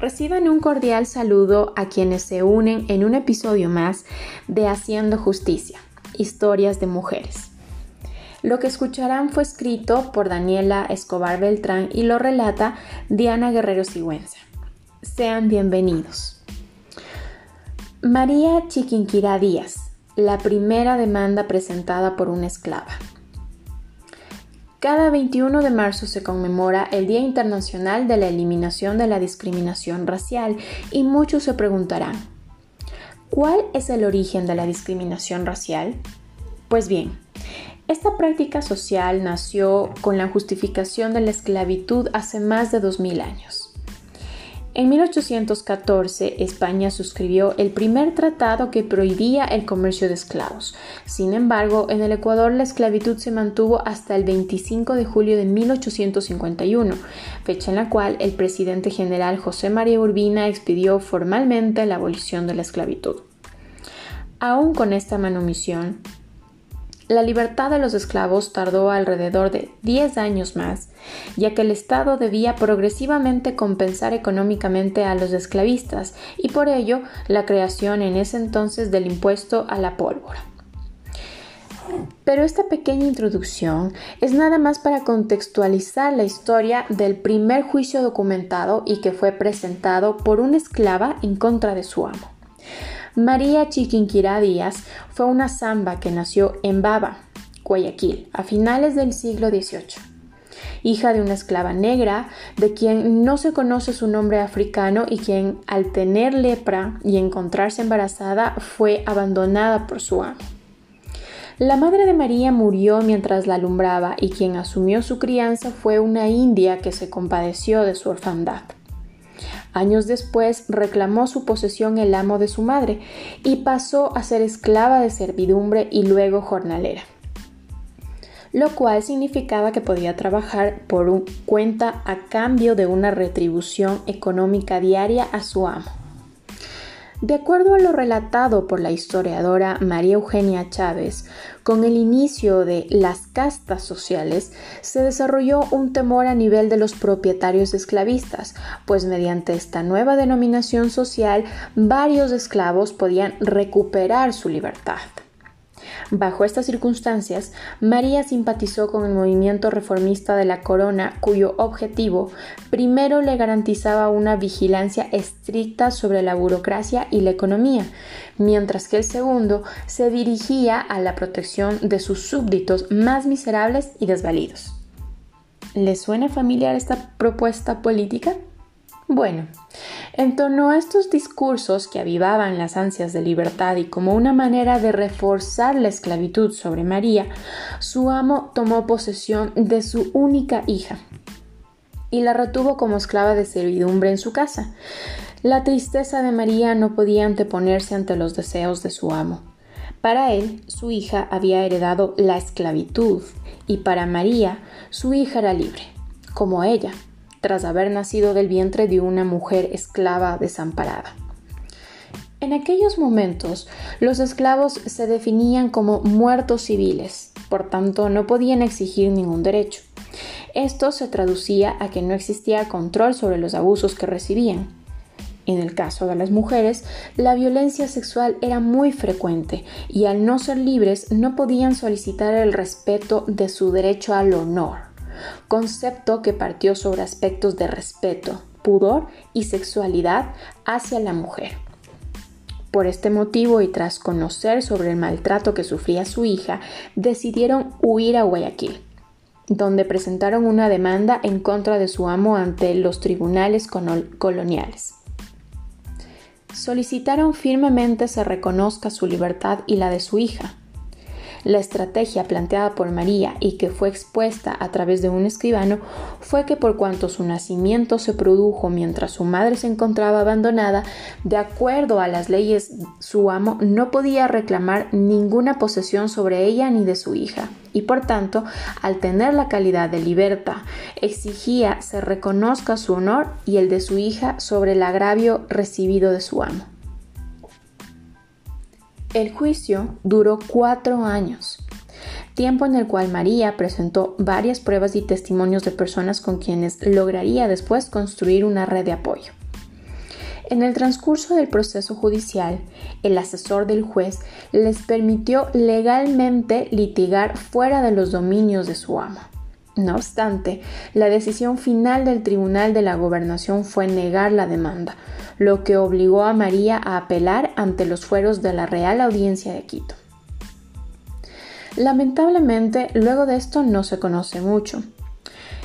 Reciban un cordial saludo a quienes se unen en un episodio más de Haciendo Justicia, historias de mujeres. Lo que escucharán fue escrito por Daniela Escobar Beltrán y lo relata Diana Guerrero Sigüenza. Sean bienvenidos. María Chiquinquirá Díaz, la primera demanda presentada por una esclava. Cada 21 de marzo se conmemora el Día Internacional de la Eliminación de la Discriminación Racial y muchos se preguntarán, ¿cuál es el origen de la discriminación racial? Pues bien, esta práctica social nació con la justificación de la esclavitud hace más de 2000 años. En 1814, España suscribió el primer tratado que prohibía el comercio de esclavos. Sin embargo, en el Ecuador la esclavitud se mantuvo hasta el 25 de julio de 1851, fecha en la cual el presidente general José María Urbina expidió formalmente la abolición de la esclavitud. Aún con esta manumisión, la libertad de los esclavos tardó alrededor de 10 años más, ya que el Estado debía progresivamente compensar económicamente a los esclavistas y por ello la creación en ese entonces del impuesto a la pólvora. Pero esta pequeña introducción es nada más para contextualizar la historia del primer juicio documentado y que fue presentado por una esclava en contra de su amo. María Chiquinquirá Díaz fue una samba que nació en Baba, Guayaquil, a finales del siglo XVIII. Hija de una esclava negra, de quien no se conoce su nombre africano y quien, al tener lepra y encontrarse embarazada, fue abandonada por su amo. La madre de María murió mientras la alumbraba y quien asumió su crianza fue una india que se compadeció de su orfandad. Años después reclamó su posesión el amo de su madre y pasó a ser esclava de servidumbre y luego jornalera lo cual significaba que podía trabajar por un cuenta a cambio de una retribución económica diaria a su amo. De acuerdo a lo relatado por la historiadora María Eugenia Chávez, con el inicio de las castas sociales se desarrolló un temor a nivel de los propietarios esclavistas, pues mediante esta nueva denominación social varios esclavos podían recuperar su libertad. Bajo estas circunstancias, María simpatizó con el movimiento reformista de la corona, cuyo objetivo primero le garantizaba una vigilancia estricta sobre la burocracia y la economía, mientras que el segundo se dirigía a la protección de sus súbditos más miserables y desvalidos. ¿Le suena familiar esta propuesta política? Bueno, en torno a estos discursos que avivaban las ansias de libertad y como una manera de reforzar la esclavitud sobre María, su amo tomó posesión de su única hija y la retuvo como esclava de servidumbre en su casa. La tristeza de María no podía anteponerse ante los deseos de su amo. Para él, su hija había heredado la esclavitud y para María, su hija era libre, como ella tras haber nacido del vientre de una mujer esclava desamparada. En aquellos momentos, los esclavos se definían como muertos civiles, por tanto no podían exigir ningún derecho. Esto se traducía a que no existía control sobre los abusos que recibían. En el caso de las mujeres, la violencia sexual era muy frecuente y al no ser libres no podían solicitar el respeto de su derecho al honor concepto que partió sobre aspectos de respeto, pudor y sexualidad hacia la mujer. Por este motivo y tras conocer sobre el maltrato que sufría su hija, decidieron huir a Guayaquil, donde presentaron una demanda en contra de su amo ante los tribunales coloniales. Solicitaron firmemente se reconozca su libertad y la de su hija, la estrategia planteada por María y que fue expuesta a través de un escribano fue que por cuanto su nacimiento se produjo mientras su madre se encontraba abandonada, de acuerdo a las leyes su amo no podía reclamar ninguna posesión sobre ella ni de su hija y por tanto, al tener la calidad de libertad, exigía se reconozca su honor y el de su hija sobre el agravio recibido de su amo. El juicio duró cuatro años, tiempo en el cual María presentó varias pruebas y testimonios de personas con quienes lograría después construir una red de apoyo. En el transcurso del proceso judicial, el asesor del juez les permitió legalmente litigar fuera de los dominios de su amo. No obstante, la decisión final del Tribunal de la Gobernación fue negar la demanda, lo que obligó a María a apelar ante los fueros de la Real Audiencia de Quito. Lamentablemente, luego de esto no se conoce mucho.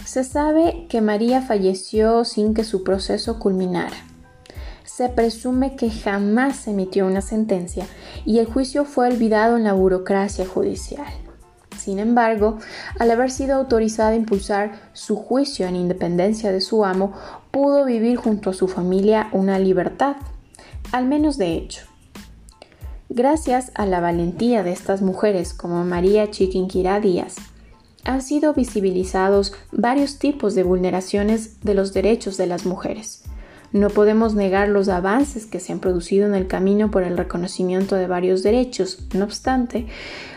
Se sabe que María falleció sin que su proceso culminara. Se presume que jamás se emitió una sentencia y el juicio fue olvidado en la burocracia judicial. Sin embargo, al haber sido autorizada a impulsar su juicio en independencia de su amo, pudo vivir junto a su familia una libertad, al menos de hecho. Gracias a la valentía de estas mujeres como María Chiquinquirá Díaz, han sido visibilizados varios tipos de vulneraciones de los derechos de las mujeres. No podemos negar los avances que se han producido en el camino por el reconocimiento de varios derechos, no obstante,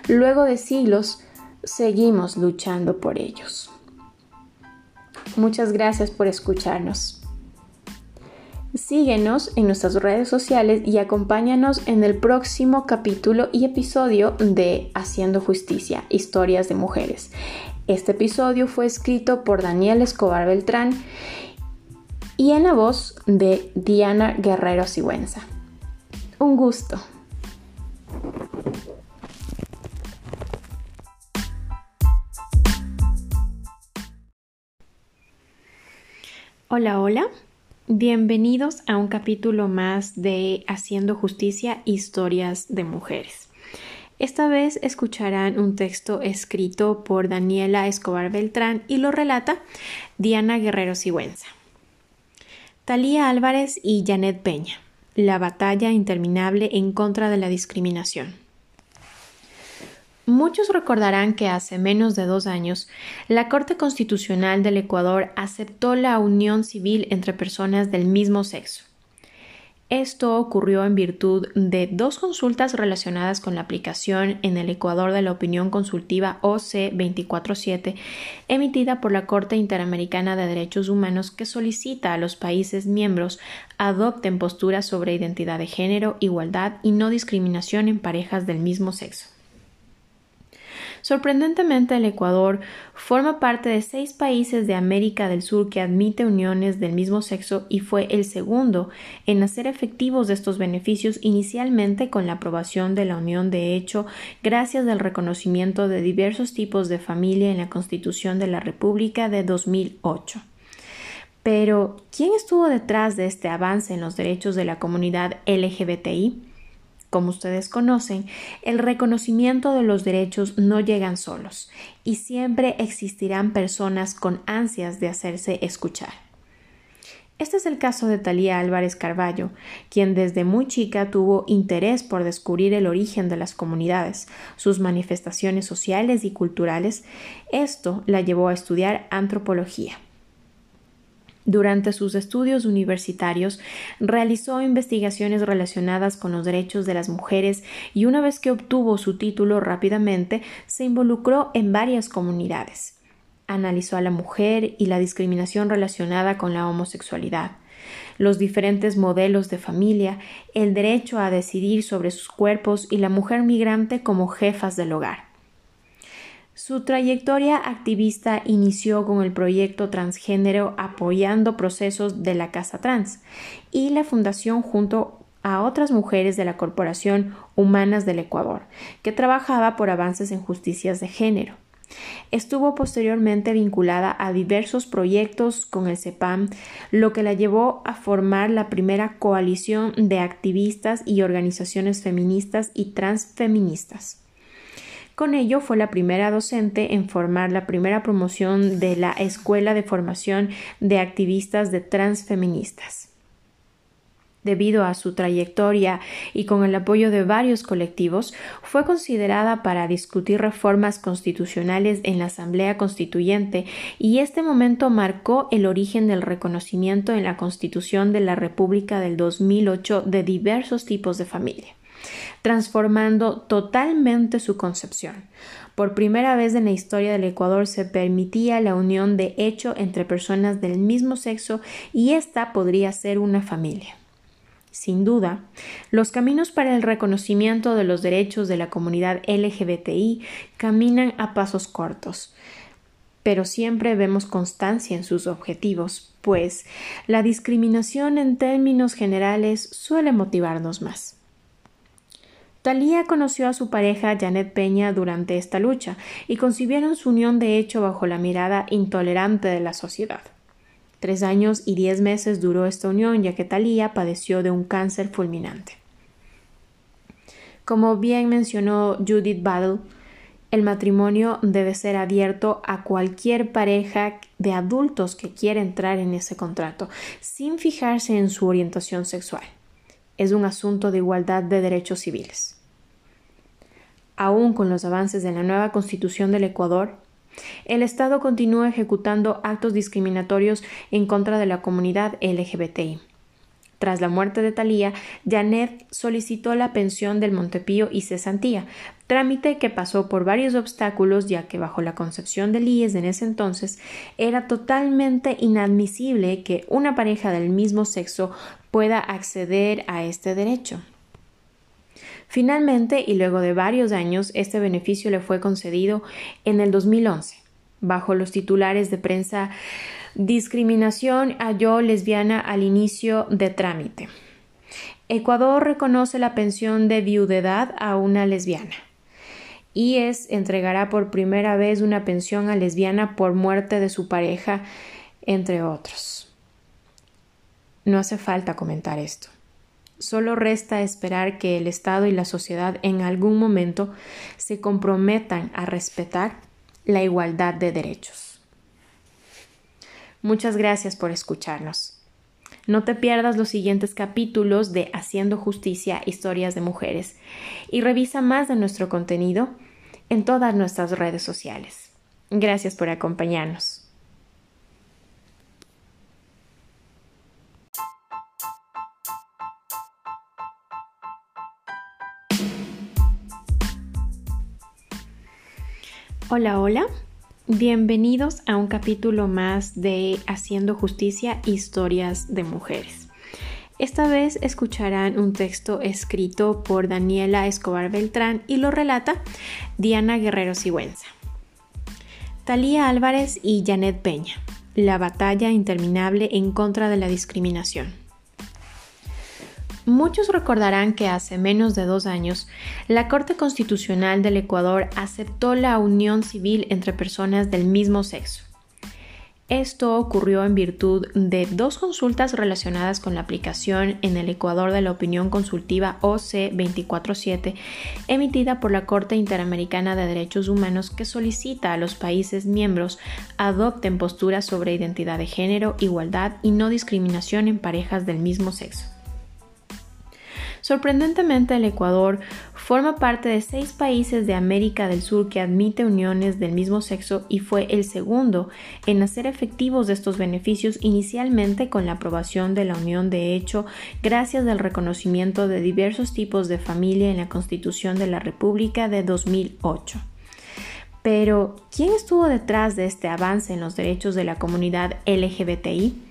luego de siglos seguimos luchando por ellos. Muchas gracias por escucharnos. Síguenos en nuestras redes sociales y acompáñanos en el próximo capítulo y episodio de Haciendo Justicia, Historias de Mujeres. Este episodio fue escrito por Daniel Escobar Beltrán y en la voz de Diana Guerrero Sigüenza. Un gusto. Hola, hola. Bienvenidos a un capítulo más de Haciendo Justicia, Historias de Mujeres. Esta vez escucharán un texto escrito por Daniela Escobar Beltrán y lo relata Diana Guerrero Sigüenza. Talía Álvarez y Janet Peña. La batalla interminable en contra de la discriminación. Muchos recordarán que hace menos de dos años la Corte Constitucional del Ecuador aceptó la unión civil entre personas del mismo sexo. Esto ocurrió en virtud de dos consultas relacionadas con la aplicación en el Ecuador de la opinión consultiva OC 247 emitida por la Corte Interamericana de Derechos Humanos que solicita a los países miembros adopten posturas sobre identidad de género, igualdad y no discriminación en parejas del mismo sexo. Sorprendentemente, el Ecuador forma parte de seis países de América del Sur que admite uniones del mismo sexo y fue el segundo en hacer efectivos estos beneficios inicialmente con la aprobación de la unión de hecho gracias al reconocimiento de diversos tipos de familia en la Constitución de la República de 2008. Pero, ¿quién estuvo detrás de este avance en los derechos de la comunidad LGBTI? Como ustedes conocen, el reconocimiento de los derechos no llegan solos y siempre existirán personas con ansias de hacerse escuchar. Este es el caso de Talía Álvarez Carballo, quien desde muy chica tuvo interés por descubrir el origen de las comunidades, sus manifestaciones sociales y culturales. Esto la llevó a estudiar antropología. Durante sus estudios universitarios realizó investigaciones relacionadas con los derechos de las mujeres y una vez que obtuvo su título rápidamente se involucró en varias comunidades. Analizó a la mujer y la discriminación relacionada con la homosexualidad los diferentes modelos de familia, el derecho a decidir sobre sus cuerpos y la mujer migrante como jefas del hogar. Su trayectoria activista inició con el proyecto transgénero apoyando procesos de la Casa Trans y la fundación junto a otras mujeres de la Corporación Humanas del Ecuador, que trabajaba por avances en justicias de género. Estuvo posteriormente vinculada a diversos proyectos con el CEPAM, lo que la llevó a formar la primera coalición de activistas y organizaciones feministas y transfeministas. Con ello fue la primera docente en formar la primera promoción de la Escuela de Formación de Activistas de Transfeministas. Debido a su trayectoria y con el apoyo de varios colectivos, fue considerada para discutir reformas constitucionales en la Asamblea Constituyente y este momento marcó el origen del reconocimiento en la Constitución de la República del 2008 de diversos tipos de familia transformando totalmente su concepción. Por primera vez en la historia del Ecuador se permitía la unión de hecho entre personas del mismo sexo y esta podría ser una familia. Sin duda, los caminos para el reconocimiento de los derechos de la comunidad LGBTI caminan a pasos cortos, pero siempre vemos constancia en sus objetivos, pues la discriminación en términos generales suele motivarnos más. Talía conoció a su pareja Janet Peña durante esta lucha y concibieron su unión de hecho bajo la mirada intolerante de la sociedad. Tres años y diez meses duró esta unión ya que Talía padeció de un cáncer fulminante. Como bien mencionó Judith Battle, el matrimonio debe ser abierto a cualquier pareja de adultos que quiera entrar en ese contrato, sin fijarse en su orientación sexual. Es un asunto de igualdad de derechos civiles. Aún con los avances de la nueva Constitución del Ecuador, el Estado continúa ejecutando actos discriminatorios en contra de la comunidad LGBTI. Tras la muerte de Talía, Janet solicitó la pensión del Montepío y cesantía, trámite que pasó por varios obstáculos ya que bajo la concepción del IES en ese entonces era totalmente inadmisible que una pareja del mismo sexo pueda acceder a este derecho. Finalmente, y luego de varios años, este beneficio le fue concedido en el 2011, bajo los titulares de prensa Discriminación a yo lesbiana al inicio de trámite. Ecuador reconoce la pensión de viudedad a una lesbiana. IES entregará por primera vez una pensión a lesbiana por muerte de su pareja, entre otros. No hace falta comentar esto. Solo resta esperar que el Estado y la sociedad en algún momento se comprometan a respetar la igualdad de derechos. Muchas gracias por escucharnos. No te pierdas los siguientes capítulos de Haciendo Justicia, Historias de Mujeres y revisa más de nuestro contenido en todas nuestras redes sociales. Gracias por acompañarnos. Hola, hola. Bienvenidos a un capítulo más de Haciendo Justicia, Historias de Mujeres. Esta vez escucharán un texto escrito por Daniela Escobar Beltrán y lo relata Diana Guerrero Sigüenza. Talía Álvarez y Janet Peña. La batalla interminable en contra de la discriminación. Muchos recordarán que hace menos de dos años, la Corte Constitucional del Ecuador aceptó la unión civil entre personas del mismo sexo. Esto ocurrió en virtud de dos consultas relacionadas con la aplicación en el Ecuador de la opinión consultiva OC 247 emitida por la Corte Interamericana de Derechos Humanos que solicita a los países miembros adopten posturas sobre identidad de género, igualdad y no discriminación en parejas del mismo sexo. Sorprendentemente, el Ecuador forma parte de seis países de América del Sur que admite uniones del mismo sexo y fue el segundo en hacer efectivos estos beneficios inicialmente con la aprobación de la unión de hecho gracias al reconocimiento de diversos tipos de familia en la Constitución de la República de 2008. Pero, ¿quién estuvo detrás de este avance en los derechos de la comunidad LGBTI?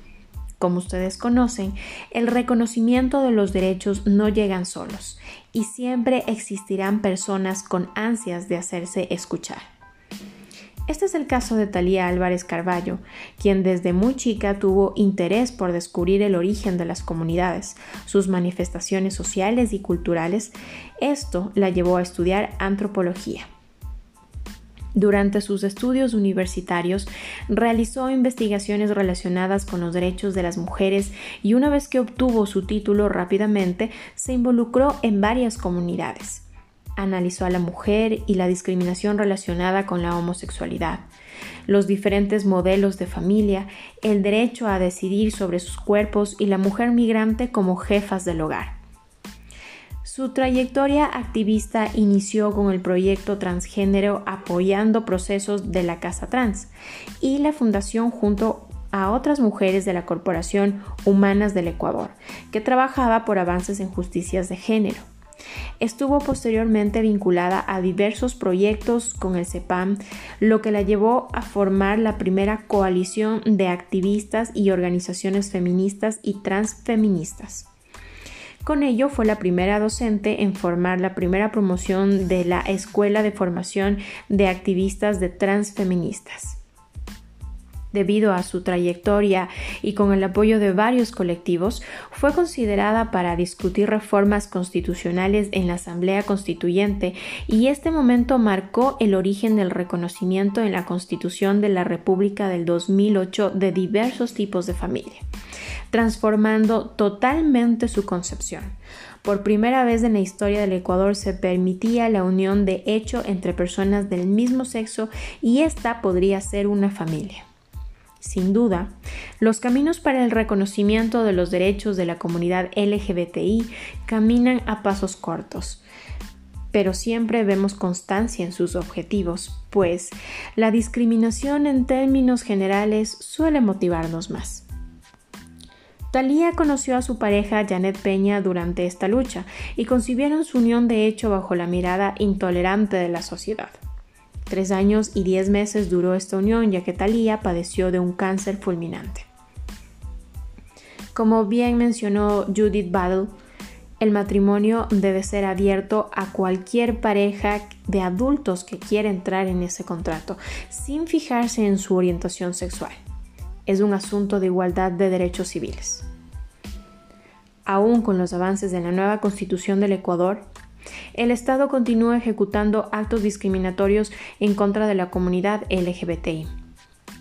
Como ustedes conocen, el reconocimiento de los derechos no llegan solos y siempre existirán personas con ansias de hacerse escuchar. Este es el caso de Talía Álvarez Carballo, quien desde muy chica tuvo interés por descubrir el origen de las comunidades, sus manifestaciones sociales y culturales. Esto la llevó a estudiar antropología. Durante sus estudios universitarios realizó investigaciones relacionadas con los derechos de las mujeres y una vez que obtuvo su título rápidamente se involucró en varias comunidades. Analizó a la mujer y la discriminación relacionada con la homosexualidad, los diferentes modelos de familia, el derecho a decidir sobre sus cuerpos y la mujer migrante como jefas del hogar. Su trayectoria activista inició con el proyecto transgénero apoyando procesos de la Casa Trans y la fundación junto a otras mujeres de la Corporación Humanas del Ecuador, que trabajaba por avances en justicias de género. Estuvo posteriormente vinculada a diversos proyectos con el CEPAM, lo que la llevó a formar la primera coalición de activistas y organizaciones feministas y transfeministas. Con ello fue la primera docente en formar la primera promoción de la Escuela de Formación de Activistas de Transfeministas debido a su trayectoria y con el apoyo de varios colectivos, fue considerada para discutir reformas constitucionales en la Asamblea Constituyente y este momento marcó el origen del reconocimiento en la Constitución de la República del 2008 de diversos tipos de familia, transformando totalmente su concepción. Por primera vez en la historia del Ecuador se permitía la unión de hecho entre personas del mismo sexo y esta podría ser una familia. Sin duda, los caminos para el reconocimiento de los derechos de la comunidad LGBTI caminan a pasos cortos, pero siempre vemos constancia en sus objetivos, pues la discriminación en términos generales suele motivarnos más. Talía conoció a su pareja Janet Peña durante esta lucha y concibieron su unión de hecho bajo la mirada intolerante de la sociedad. Tres años y diez meses duró esta unión ya que Talía padeció de un cáncer fulminante. Como bien mencionó Judith Battle, el matrimonio debe ser abierto a cualquier pareja de adultos que quiera entrar en ese contrato, sin fijarse en su orientación sexual. Es un asunto de igualdad de derechos civiles. Aún con los avances de la nueva constitución del Ecuador, el Estado continúa ejecutando actos discriminatorios en contra de la comunidad LGBTI.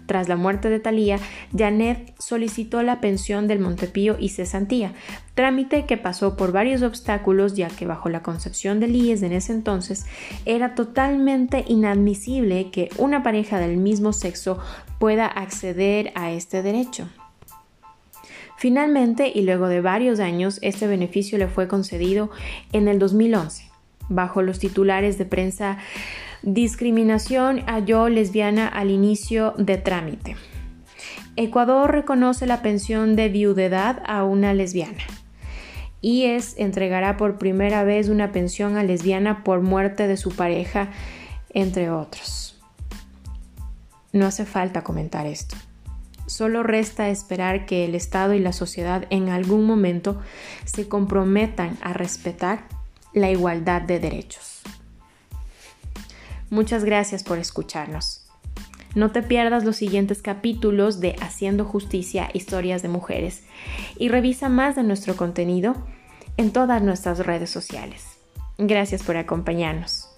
Tras la muerte de Talía, Janet solicitó la pensión del Montepío y cesantía, trámite que pasó por varios obstáculos ya que bajo la concepción del IES en ese entonces era totalmente inadmisible que una pareja del mismo sexo pueda acceder a este derecho. Finalmente, y luego de varios años, este beneficio le fue concedido en el 2011, bajo los titulares de prensa Discriminación yo lesbiana al inicio de trámite. Ecuador reconoce la pensión de viudedad a una lesbiana. IES entregará por primera vez una pensión a lesbiana por muerte de su pareja, entre otros. No hace falta comentar esto. Solo resta esperar que el Estado y la sociedad en algún momento se comprometan a respetar la igualdad de derechos. Muchas gracias por escucharnos. No te pierdas los siguientes capítulos de Haciendo Justicia, Historias de Mujeres y revisa más de nuestro contenido en todas nuestras redes sociales. Gracias por acompañarnos.